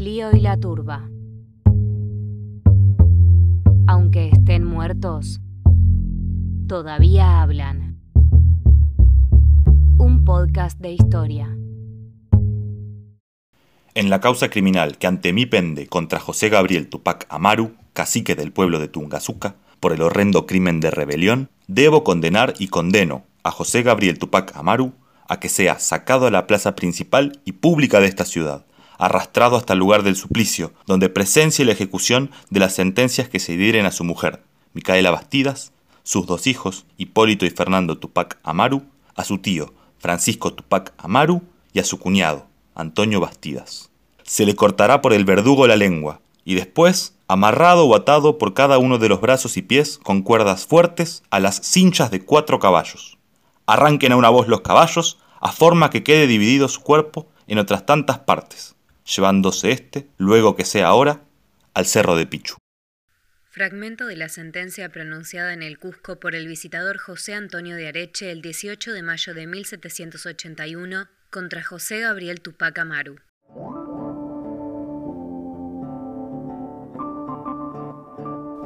Clío y la turba. Aunque estén muertos, todavía hablan. Un podcast de historia. En la causa criminal que ante mí pende contra José Gabriel Tupac Amaru, cacique del pueblo de Tungazuca, por el horrendo crimen de rebelión, debo condenar y condeno a José Gabriel Tupac Amaru a que sea sacado a la plaza principal y pública de esta ciudad, arrastrado hasta el lugar del suplicio, donde presencie la ejecución de las sentencias que se dieren a su mujer, Micaela Bastidas, sus dos hijos, Hipólito y Fernando Tupac Amaru, a su tío, Francisco Tupac Amaru, y a su cuñado, Antonio Bastidas. Se le cortará por el verdugo la lengua, y después, amarrado o atado por cada uno de los brazos y pies con cuerdas fuertes a las cinchas de cuatro caballos. Arranquen a una voz los caballos, a forma que quede dividido su cuerpo en otras tantas partes, llevándose éste, luego que sea hora, al cerro de Pichu. Fragmento de la sentencia pronunciada en el Cusco por el visitador José Antonio de Areche el 18 de mayo de 1781 contra José Gabriel Tupac Amaru.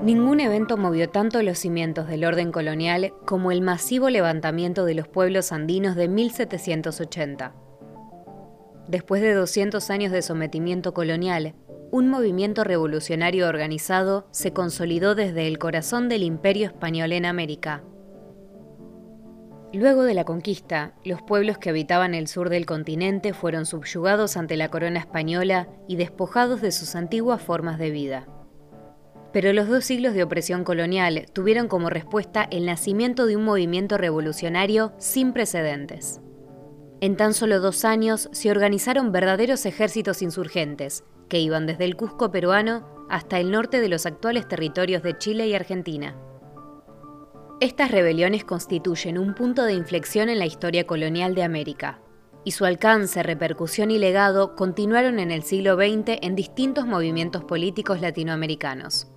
Ningún evento movió tanto los cimientos del orden colonial como el masivo levantamiento de los pueblos andinos de 1780. Después de 200 años de sometimiento colonial, un movimiento revolucionario organizado se consolidó desde el corazón del imperio español en América. Luego de la conquista, los pueblos que habitaban el sur del continente fueron subyugados ante la corona española y despojados de sus antiguas formas de vida. Pero los dos siglos de opresión colonial tuvieron como respuesta el nacimiento de un movimiento revolucionario sin precedentes. En tan solo dos años se organizaron verdaderos ejércitos insurgentes, que iban desde el Cusco peruano hasta el norte de los actuales territorios de Chile y Argentina. Estas rebeliones constituyen un punto de inflexión en la historia colonial de América, y su alcance, repercusión y legado continuaron en el siglo XX en distintos movimientos políticos latinoamericanos.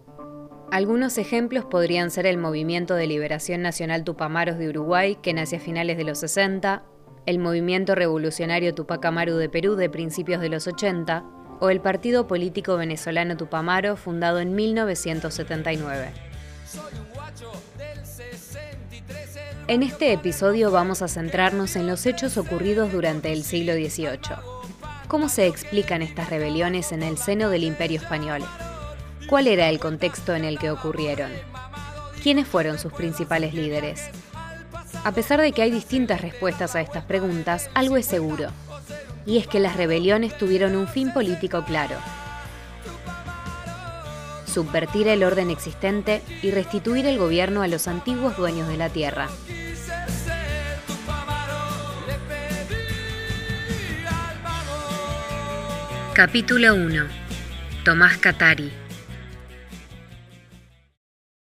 Algunos ejemplos podrían ser el Movimiento de Liberación Nacional Tupamaros de Uruguay, que nace a finales de los 60, el Movimiento Revolucionario Tupac Amaru de Perú de principios de los 80, o el Partido Político Venezolano Tupamaro, fundado en 1979. En este episodio vamos a centrarnos en los hechos ocurridos durante el siglo XVIII. ¿Cómo se explican estas rebeliones en el seno del Imperio Español? ¿Cuál era el contexto en el que ocurrieron? ¿Quiénes fueron sus principales líderes? A pesar de que hay distintas respuestas a estas preguntas, algo es seguro, y es que las rebeliones tuvieron un fin político claro. Subvertir el orden existente y restituir el gobierno a los antiguos dueños de la tierra. Capítulo 1. Tomás Catari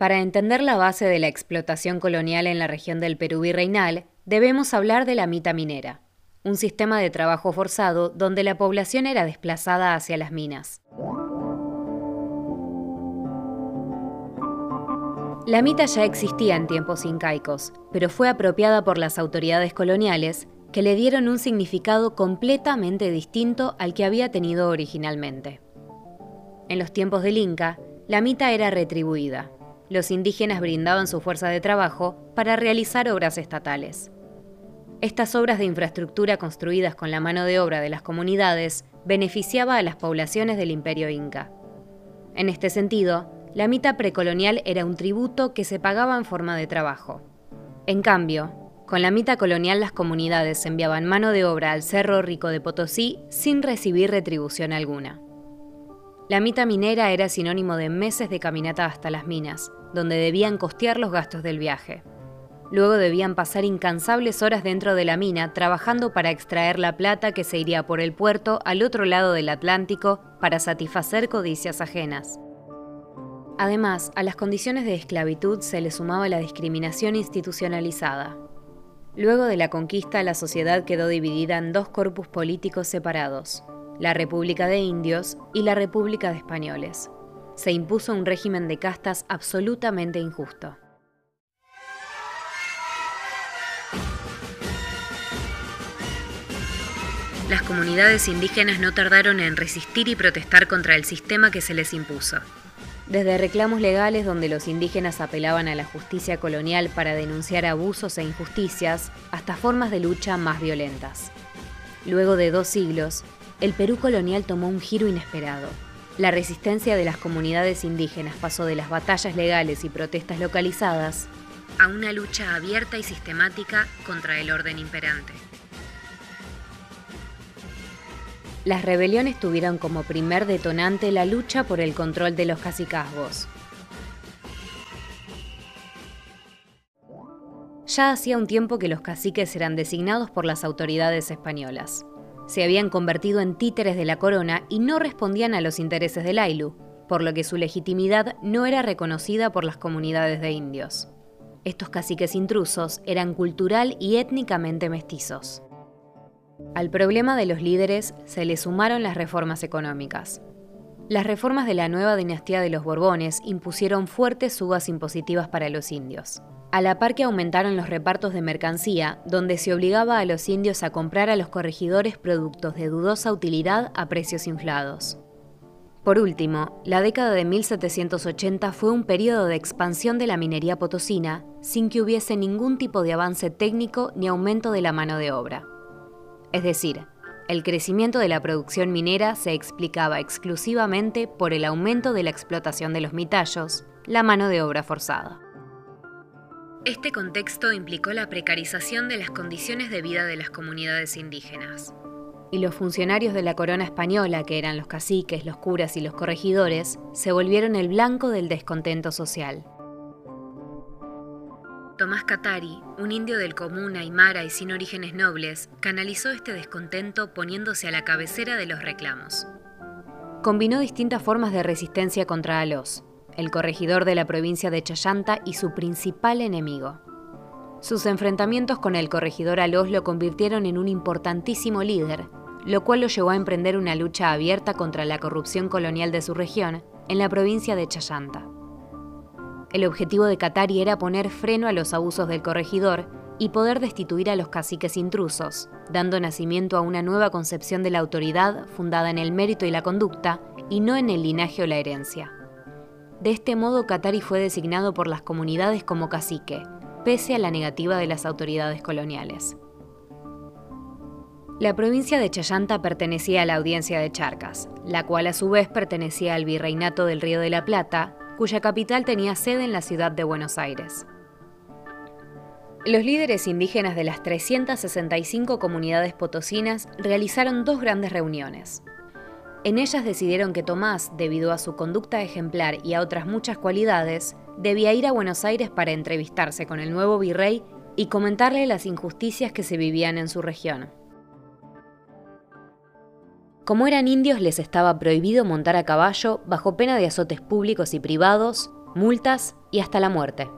para entender la base de la explotación colonial en la región del Perú virreinal, debemos hablar de la mita minera, un sistema de trabajo forzado donde la población era desplazada hacia las minas. La mita ya existía en tiempos incaicos, pero fue apropiada por las autoridades coloniales que le dieron un significado completamente distinto al que había tenido originalmente. En los tiempos del Inca, la mita era retribuida, los indígenas brindaban su fuerza de trabajo para realizar obras estatales. Estas obras de infraestructura construidas con la mano de obra de las comunidades beneficiaba a las poblaciones del imperio inca. En este sentido, la mita precolonial era un tributo que se pagaba en forma de trabajo. En cambio, con la mita colonial las comunidades enviaban mano de obra al Cerro Rico de Potosí sin recibir retribución alguna. La mita minera era sinónimo de meses de caminata hasta las minas, donde debían costear los gastos del viaje. Luego debían pasar incansables horas dentro de la mina trabajando para extraer la plata que se iría por el puerto al otro lado del Atlántico para satisfacer codicias ajenas. Además, a las condiciones de esclavitud se le sumaba la discriminación institucionalizada. Luego de la conquista, la sociedad quedó dividida en dos corpus políticos separados, la República de Indios y la República de Españoles se impuso un régimen de castas absolutamente injusto. las comunidades indígenas no tardaron en resistir y protestar contra el sistema que se les impuso. Desde reclamos legales donde los indígenas apelaban a la justicia colonial para denunciar abusos e injusticias, hasta formas de lucha más violentas. Luego de dos siglos, el Perú colonial tomó un giro inesperado. La resistencia de las comunidades indígenas pasó de las batallas legales y protestas localizadas a una lucha abierta y sistemática contra el orden imperante. Las rebeliones tuvieron como primer detonante la lucha por el control de los cacicazgos. Ya hacía un tiempo que los caciques eran designados por las autoridades españolas. Se habían convertido en títeres de la corona y no respondían a los intereses del Ailu, por lo que su legitimidad no era reconocida por las comunidades de indios. Estos caciques intrusos eran cultural y étnicamente mestizos. Al problema de los líderes se le sumaron las reformas económicas. Las reformas de la nueva dinastía de los Borbones impusieron fuertes subas impositivas para los indios, a la par que aumentaron los repartos de mercancía, donde se obligaba a los indios a comprar a los corregidores productos de dudosa utilidad a precios inflados. Por último, la década de 1780 fue un periodo de expansión de la minería potosina sin que hubiese ningún tipo de avance técnico ni aumento de la mano de obra. Es decir, el crecimiento de la producción minera se explicaba exclusivamente por el aumento de la explotación de los mitallos, la mano de obra forzada. Este contexto implicó la precarización de las condiciones de vida de las comunidades indígenas. Y los funcionarios de la corona española, que eran los caciques, los curas y los corregidores, se volvieron el blanco del descontento social. Tomás Catari, un indio del común aymara y sin orígenes nobles, canalizó este descontento poniéndose a la cabecera de los reclamos. Combinó distintas formas de resistencia contra Alos, el corregidor de la provincia de Chayanta y su principal enemigo. Sus enfrentamientos con el corregidor Alos lo convirtieron en un importantísimo líder, lo cual lo llevó a emprender una lucha abierta contra la corrupción colonial de su región en la provincia de Chayanta. El objetivo de Qatari era poner freno a los abusos del corregidor y poder destituir a los caciques intrusos, dando nacimiento a una nueva concepción de la autoridad fundada en el mérito y la conducta y no en el linaje o la herencia. De este modo, Qatari fue designado por las comunidades como cacique, pese a la negativa de las autoridades coloniales. La provincia de Chayanta pertenecía a la audiencia de Charcas, la cual a su vez pertenecía al virreinato del Río de la Plata cuya capital tenía sede en la ciudad de Buenos Aires. Los líderes indígenas de las 365 comunidades potosinas realizaron dos grandes reuniones. En ellas decidieron que Tomás, debido a su conducta ejemplar y a otras muchas cualidades, debía ir a Buenos Aires para entrevistarse con el nuevo virrey y comentarle las injusticias que se vivían en su región. Como eran indios les estaba prohibido montar a caballo bajo pena de azotes públicos y privados, multas y hasta la muerte.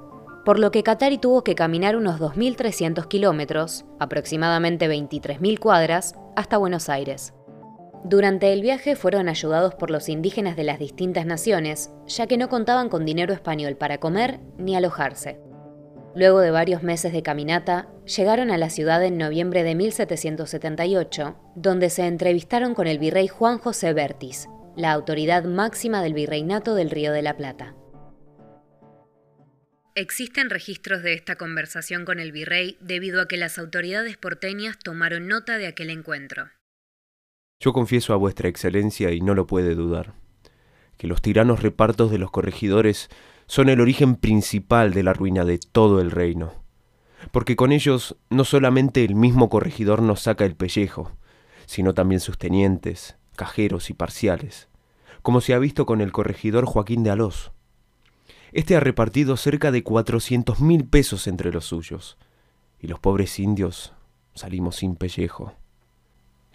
Por lo que Katari tuvo que caminar unos 2.300 kilómetros, aproximadamente 23.000 cuadras, hasta Buenos Aires. Durante el viaje fueron ayudados por los indígenas de las distintas naciones, ya que no contaban con dinero español para comer ni alojarse. Luego de varios meses de caminata, llegaron a la ciudad en noviembre de 1778, donde se entrevistaron con el virrey Juan José Bertis, la autoridad máxima del virreinato del Río de la Plata. Existen registros de esta conversación con el virrey debido a que las autoridades porteñas tomaron nota de aquel encuentro. Yo confieso a vuestra excelencia, y no lo puede dudar, que los tiranos repartos de los corregidores son el origen principal de la ruina de todo el reino. Porque con ellos no solamente el mismo corregidor nos saca el pellejo, sino también sus tenientes, cajeros y parciales, como se ha visto con el corregidor Joaquín de Alós. Este ha repartido cerca de cuatrocientos mil pesos entre los suyos, y los pobres indios salimos sin pellejo.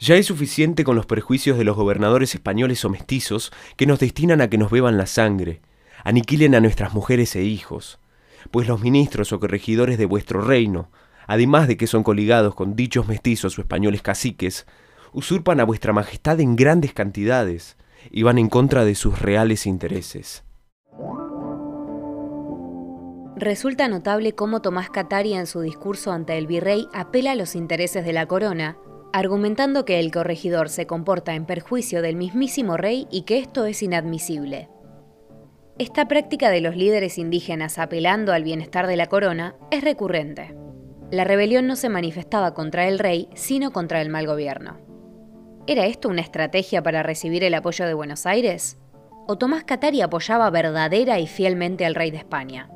Ya es suficiente con los prejuicios de los gobernadores españoles o mestizos que nos destinan a que nos beban la sangre, aniquilen a nuestras mujeres e hijos, pues los ministros o corregidores de vuestro reino, además de que son coligados con dichos mestizos o españoles caciques, usurpan a vuestra majestad en grandes cantidades y van en contra de sus reales intereses. Resulta notable cómo Tomás Cataria en su discurso ante el virrey apela a los intereses de la corona, argumentando que el corregidor se comporta en perjuicio del mismísimo rey y que esto es inadmisible. Esta práctica de los líderes indígenas apelando al bienestar de la corona es recurrente. La rebelión no se manifestaba contra el rey, sino contra el mal gobierno. ¿Era esto una estrategia para recibir el apoyo de Buenos Aires? ¿O Tomás Catari apoyaba verdadera y fielmente al rey de España?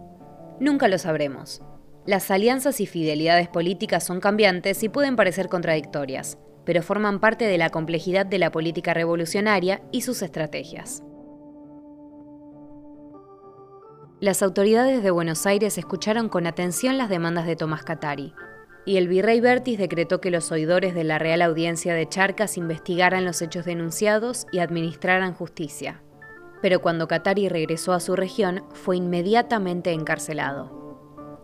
Nunca lo sabremos. Las alianzas y fidelidades políticas son cambiantes y pueden parecer contradictorias, pero forman parte de la complejidad de la política revolucionaria y sus estrategias. Las autoridades de Buenos Aires escucharon con atención las demandas de Tomás Catari, y el virrey Bertis decretó que los oidores de la Real Audiencia de Charcas investigaran los hechos denunciados y administraran justicia. Pero cuando Catari regresó a su región, fue inmediatamente encarcelado.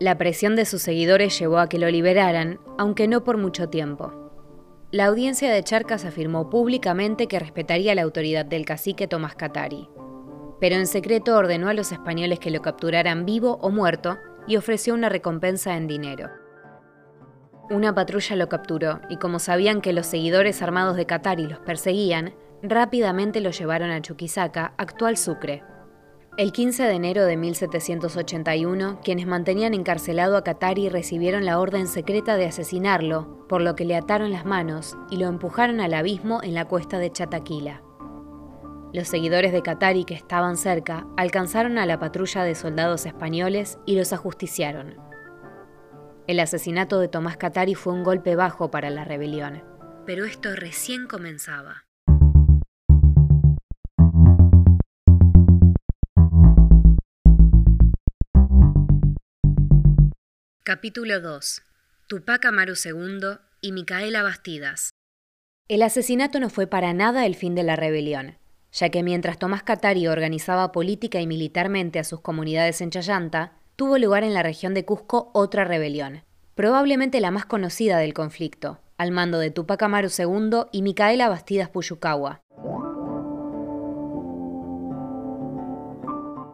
La presión de sus seguidores llevó a que lo liberaran, aunque no por mucho tiempo. La audiencia de Charcas afirmó públicamente que respetaría la autoridad del cacique Tomás Catari pero en secreto ordenó a los españoles que lo capturaran vivo o muerto y ofreció una recompensa en dinero. Una patrulla lo capturó y como sabían que los seguidores armados de Catari los perseguían, rápidamente lo llevaron a Chuquisaca, actual Sucre. El 15 de enero de 1781, quienes mantenían encarcelado a Catari recibieron la orden secreta de asesinarlo, por lo que le ataron las manos y lo empujaron al abismo en la cuesta de Chataquila. Los seguidores de Katari que estaban cerca alcanzaron a la patrulla de soldados españoles y los ajusticiaron. El asesinato de Tomás Katari fue un golpe bajo para la rebelión, pero esto recién comenzaba. Capítulo 2. Tupac Amaru II y Micaela Bastidas. El asesinato no fue para nada el fin de la rebelión ya que mientras Tomás Catari organizaba política y militarmente a sus comunidades en Chayanta, tuvo lugar en la región de Cusco otra rebelión, probablemente la más conocida del conflicto, al mando de Tupac Amaru II y Micaela Bastidas Puyucawa.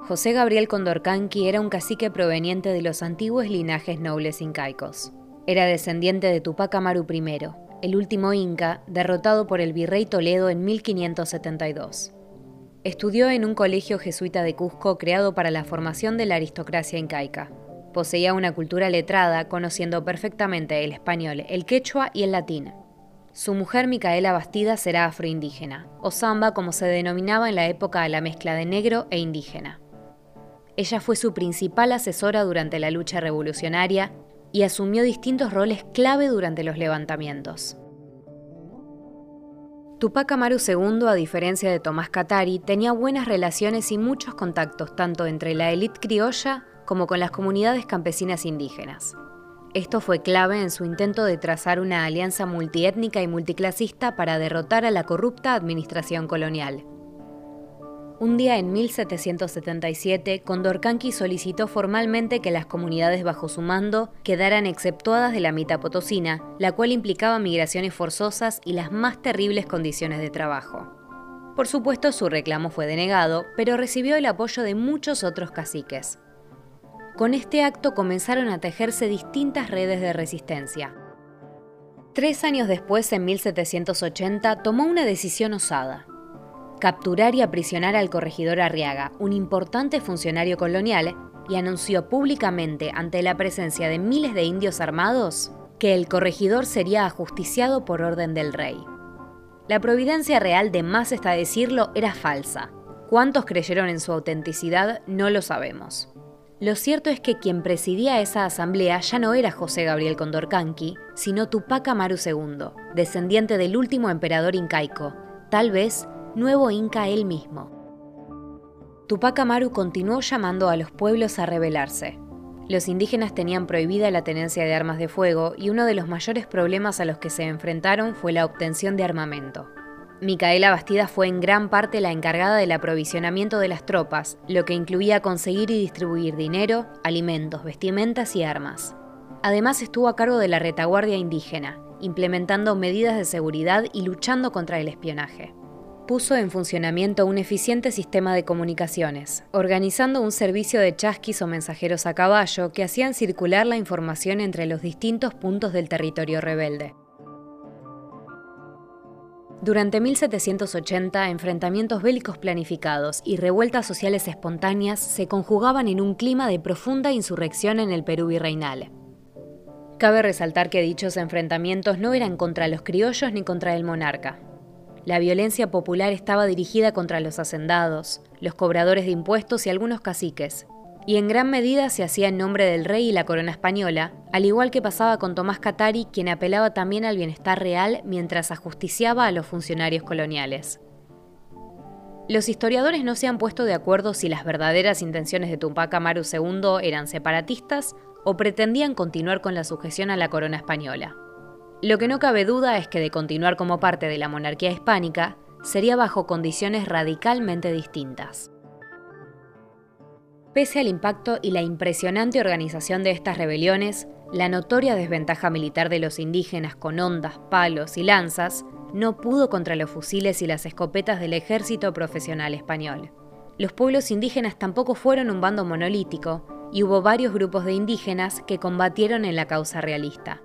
José Gabriel Condorcanqui era un cacique proveniente de los antiguos linajes nobles incaicos. Era descendiente de Tupac Amaru I, el último inca, derrotado por el virrey Toledo en 1572. Estudió en un colegio jesuita de Cusco creado para la formación de la aristocracia incaica. Poseía una cultura letrada, conociendo perfectamente el español, el quechua y el latín. Su mujer Micaela Bastida será afroindígena, o samba como se denominaba en la época a la mezcla de negro e indígena. Ella fue su principal asesora durante la lucha revolucionaria y asumió distintos roles clave durante los levantamientos. Tupac Amaru II, a diferencia de Tomás Katari, tenía buenas relaciones y muchos contactos tanto entre la élite criolla como con las comunidades campesinas indígenas. Esto fue clave en su intento de trazar una alianza multiétnica y multiclasista para derrotar a la corrupta administración colonial. Un día en 1777, Condorcanqui solicitó formalmente que las comunidades bajo su mando quedaran exceptuadas de la mitad potosina, la cual implicaba migraciones forzosas y las más terribles condiciones de trabajo. Por supuesto, su reclamo fue denegado, pero recibió el apoyo de muchos otros caciques. Con este acto comenzaron a tejerse distintas redes de resistencia. Tres años después, en 1780, tomó una decisión osada capturar y aprisionar al corregidor Arriaga, un importante funcionario colonial, y anunció públicamente ante la presencia de miles de indios armados que el corregidor sería ajusticiado por orden del rey. La providencia real, de más está decirlo, era falsa. Cuántos creyeron en su autenticidad no lo sabemos. Lo cierto es que quien presidía esa asamblea ya no era José Gabriel Condorcanqui, sino Tupac Amaru II, descendiente del último emperador incaico, tal vez nuevo Inca él mismo. Tupac Amaru continuó llamando a los pueblos a rebelarse. Los indígenas tenían prohibida la tenencia de armas de fuego y uno de los mayores problemas a los que se enfrentaron fue la obtención de armamento. Micaela Bastida fue en gran parte la encargada del aprovisionamiento de las tropas, lo que incluía conseguir y distribuir dinero, alimentos, vestimentas y armas. Además estuvo a cargo de la retaguardia indígena, implementando medidas de seguridad y luchando contra el espionaje puso en funcionamiento un eficiente sistema de comunicaciones, organizando un servicio de chasquis o mensajeros a caballo que hacían circular la información entre los distintos puntos del territorio rebelde. Durante 1780, enfrentamientos bélicos planificados y revueltas sociales espontáneas se conjugaban en un clima de profunda insurrección en el Perú virreinal. Cabe resaltar que dichos enfrentamientos no eran contra los criollos ni contra el monarca. La violencia popular estaba dirigida contra los hacendados, los cobradores de impuestos y algunos caciques, y en gran medida se hacía en nombre del rey y la corona española, al igual que pasaba con Tomás Catari, quien apelaba también al bienestar real mientras ajusticiaba a los funcionarios coloniales. Los historiadores no se han puesto de acuerdo si las verdaderas intenciones de Tupac Amaru II eran separatistas o pretendían continuar con la sujeción a la corona española. Lo que no cabe duda es que de continuar como parte de la monarquía hispánica, sería bajo condiciones radicalmente distintas. Pese al impacto y la impresionante organización de estas rebeliones, la notoria desventaja militar de los indígenas con ondas, palos y lanzas no pudo contra los fusiles y las escopetas del ejército profesional español. Los pueblos indígenas tampoco fueron un bando monolítico, y hubo varios grupos de indígenas que combatieron en la causa realista.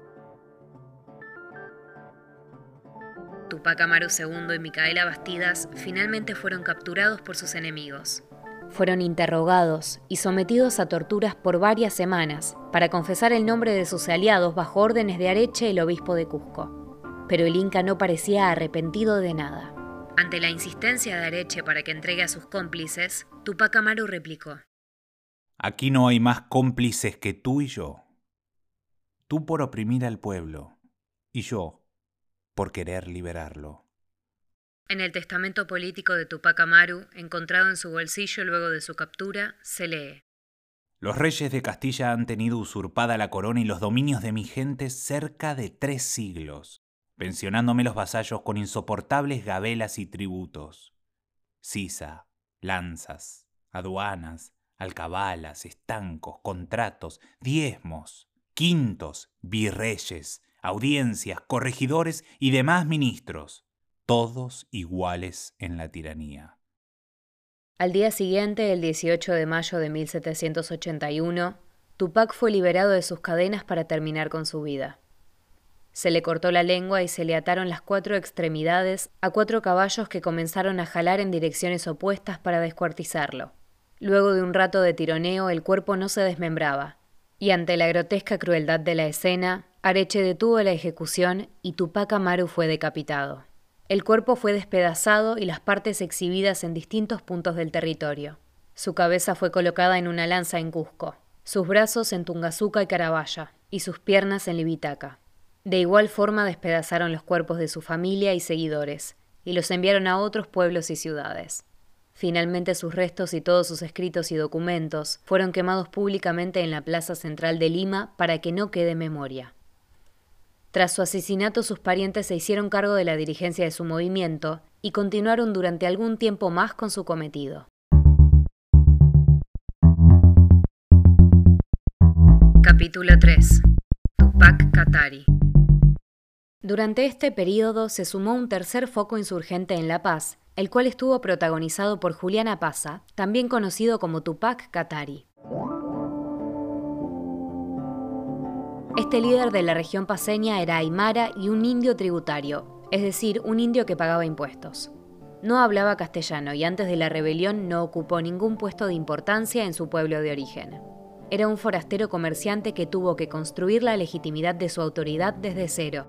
Tupac Amaru II y Micaela Bastidas finalmente fueron capturados por sus enemigos fueron interrogados y sometidos a torturas por varias semanas para confesar el nombre de sus aliados bajo órdenes de Areche, el obispo de Cusco. Pero el Inca no parecía arrepentido de nada. Ante la insistencia de Areche para que entregue a sus cómplices, Tupac Amaru replicó: Aquí no hay más cómplices que tú y yo. Tú por oprimir al pueblo y yo por querer liberarlo. En el testamento político de Tupac Amaru, encontrado en su bolsillo luego de su captura, se lee. Los reyes de Castilla han tenido usurpada la corona y los dominios de mi gente cerca de tres siglos, pensionándome los vasallos con insoportables gabelas y tributos. Sisa, lanzas, aduanas, alcabalas, estancos, contratos, diezmos, quintos, virreyes, audiencias, corregidores y demás ministros todos iguales en la tiranía. Al día siguiente, el 18 de mayo de 1781, Tupac fue liberado de sus cadenas para terminar con su vida. Se le cortó la lengua y se le ataron las cuatro extremidades a cuatro caballos que comenzaron a jalar en direcciones opuestas para descuartizarlo. Luego de un rato de tironeo, el cuerpo no se desmembraba, y ante la grotesca crueldad de la escena, Areche detuvo la ejecución y Tupac Amaru fue decapitado. El cuerpo fue despedazado y las partes exhibidas en distintos puntos del territorio. Su cabeza fue colocada en una lanza en Cusco, sus brazos en Tungazuca y Carabaya, y sus piernas en Libitaca. De igual forma despedazaron los cuerpos de su familia y seguidores, y los enviaron a otros pueblos y ciudades. Finalmente sus restos y todos sus escritos y documentos fueron quemados públicamente en la plaza central de Lima para que no quede memoria. Tras su asesinato, sus parientes se hicieron cargo de la dirigencia de su movimiento y continuaron durante algún tiempo más con su cometido. Capítulo 3. Tupac Katari. Durante este periodo se sumó un tercer foco insurgente en La Paz, el cual estuvo protagonizado por Juliana Paza, también conocido como Tupac Katari. Este líder de la región paseña era aymara y un indio tributario, es decir, un indio que pagaba impuestos. No hablaba castellano y antes de la rebelión no ocupó ningún puesto de importancia en su pueblo de origen. Era un forastero comerciante que tuvo que construir la legitimidad de su autoridad desde cero.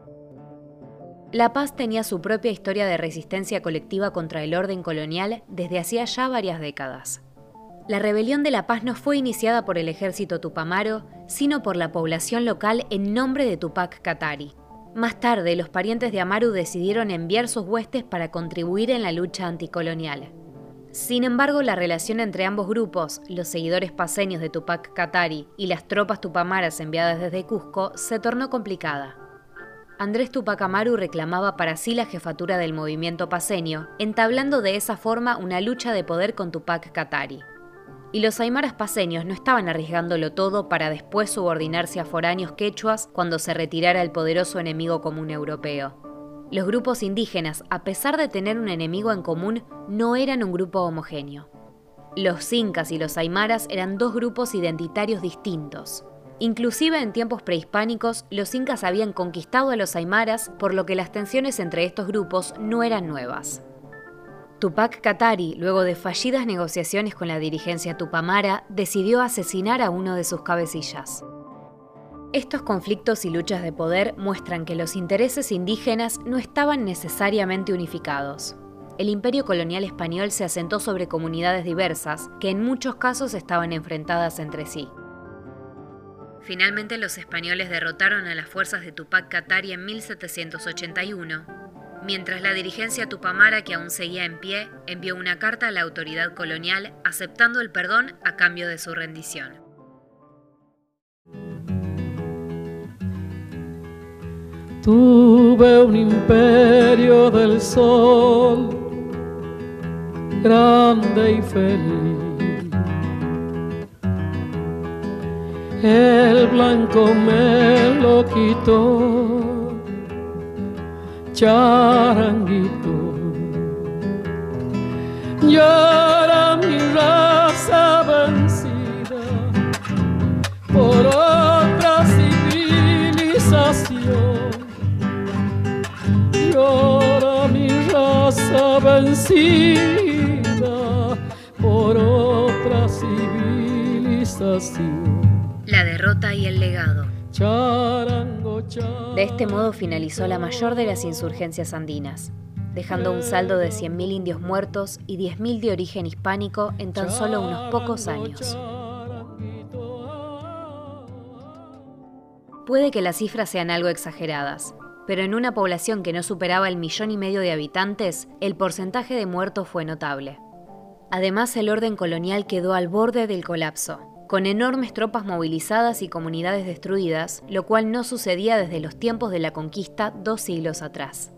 La Paz tenía su propia historia de resistencia colectiva contra el orden colonial desde hacía ya varias décadas. La rebelión de la paz no fue iniciada por el ejército tupamaro, sino por la población local en nombre de Tupac Katari. Más tarde, los parientes de Amaru decidieron enviar sus huestes para contribuir en la lucha anticolonial. Sin embargo, la relación entre ambos grupos, los seguidores paseños de Tupac Katari y las tropas tupamaras enviadas desde Cusco, se tornó complicada. Andrés Tupac Amaru reclamaba para sí la jefatura del movimiento paseño, entablando de esa forma una lucha de poder con Tupac Katari y los aymaras paseños no estaban arriesgándolo todo para después subordinarse a foráneos quechuas cuando se retirara el poderoso enemigo común europeo. Los grupos indígenas, a pesar de tener un enemigo en común, no eran un grupo homogéneo. Los incas y los aymaras eran dos grupos identitarios distintos. Inclusive en tiempos prehispánicos, los incas habían conquistado a los aymaras, por lo que las tensiones entre estos grupos no eran nuevas. Tupac Katari, luego de fallidas negociaciones con la dirigencia tupamara, decidió asesinar a uno de sus cabecillas. Estos conflictos y luchas de poder muestran que los intereses indígenas no estaban necesariamente unificados. El imperio colonial español se asentó sobre comunidades diversas, que en muchos casos estaban enfrentadas entre sí. Finalmente los españoles derrotaron a las fuerzas de Tupac Katari en 1781 mientras la dirigencia tupamara, que aún seguía en pie, envió una carta a la autoridad colonial aceptando el perdón a cambio de su rendición. Tuve un imperio del sol, grande y feliz. El blanco me lo quitó charanguito. Llora mi raza vencida por otra civilización. Llora mi raza vencida por otra civilización. La derrota y el legado. De este modo finalizó la mayor de las insurgencias andinas, dejando un saldo de 100.000 indios muertos y 10.000 de origen hispánico en tan solo unos pocos años. Puede que las cifras sean algo exageradas, pero en una población que no superaba el millón y medio de habitantes, el porcentaje de muertos fue notable. Además, el orden colonial quedó al borde del colapso, con enormes tropas movilizadas y comunidades destruidas, lo cual no sucedía desde los tiempos de la conquista dos siglos atrás.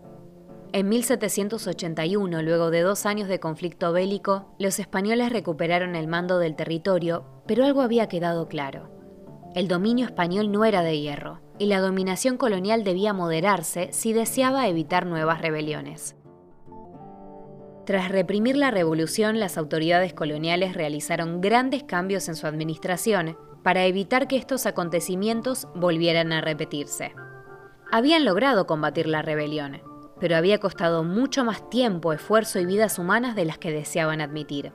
En 1781, luego de dos años de conflicto bélico, los españoles recuperaron el mando del territorio, pero algo había quedado claro. El dominio español no era de hierro, y la dominación colonial debía moderarse si deseaba evitar nuevas rebeliones. Tras reprimir la revolución, las autoridades coloniales realizaron grandes cambios en su administración para evitar que estos acontecimientos volvieran a repetirse. Habían logrado combatir la rebelión, pero había costado mucho más tiempo, esfuerzo y vidas humanas de las que deseaban admitir.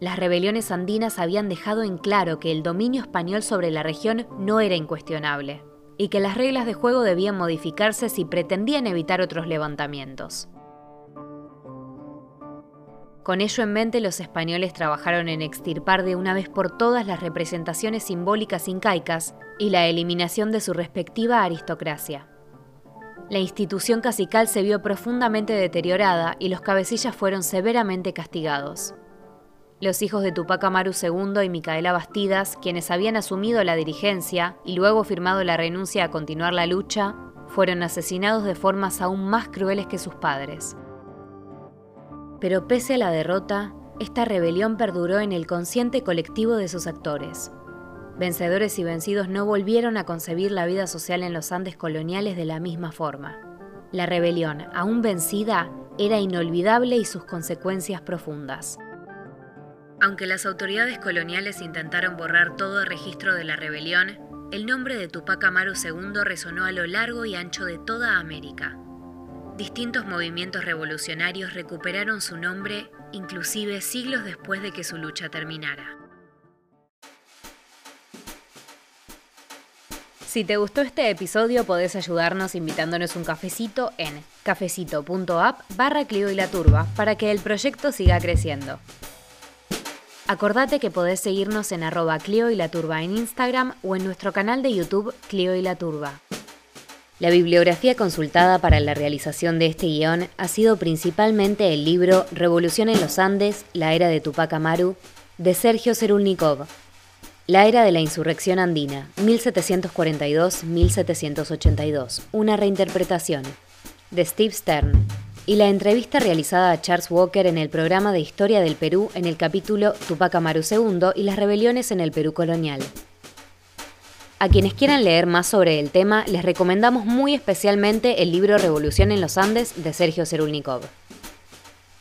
Las rebeliones andinas habían dejado en claro que el dominio español sobre la región no era incuestionable, y que las reglas de juego debían modificarse si pretendían evitar otros levantamientos. Con ello en mente, los españoles trabajaron en extirpar de una vez por todas las representaciones simbólicas incaicas y la eliminación de su respectiva aristocracia. La institución cacical se vio profundamente deteriorada y los cabecillas fueron severamente castigados. Los hijos de Tupac Amaru II y Micaela Bastidas, quienes habían asumido la dirigencia y luego firmado la renuncia a continuar la lucha, fueron asesinados de formas aún más crueles que sus padres. Pero pese a la derrota, esta rebelión perduró en el consciente colectivo de sus actores. Vencedores y vencidos no volvieron a concebir la vida social en los Andes coloniales de la misma forma. La rebelión, aún vencida, era inolvidable y sus consecuencias profundas. Aunque las autoridades coloniales intentaron borrar todo registro de la rebelión, el nombre de Tupac Amaru II resonó a lo largo y ancho de toda América distintos movimientos revolucionarios recuperaron su nombre inclusive siglos después de que su lucha terminara. Si te gustó este episodio podés ayudarnos invitándonos un cafecito en cafecito.app barra Clio y la Turba para que el proyecto siga creciendo. Acordate que podés seguirnos en arroba Clio y la Turba en Instagram o en nuestro canal de YouTube Clio y la Turba. La bibliografía consultada para la realización de este guion ha sido principalmente el libro Revolución en los Andes, la era de Tupac Amaru, de Sergio Serulnikov, La era de la insurrección andina, 1742-1782, una reinterpretación, de Steve Stern, y la entrevista realizada a Charles Walker en el programa de Historia del Perú en el capítulo Tupac Amaru II y las rebeliones en el Perú colonial. A quienes quieran leer más sobre el tema, les recomendamos muy especialmente el libro Revolución en los Andes de Sergio Serulnikov.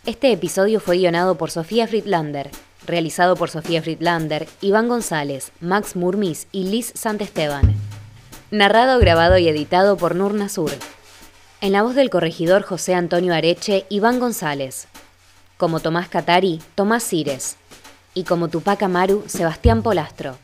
Este episodio fue guionado por Sofía Friedlander, realizado por Sofía Friedlander, Iván González, Max Murmis y Liz Santesteban. Narrado, grabado y editado por Nur Nasur. En la voz del corregidor José Antonio Areche, Iván González. Como Tomás Catari, Tomás Cires. Y como Tupac Amaru, Sebastián Polastro.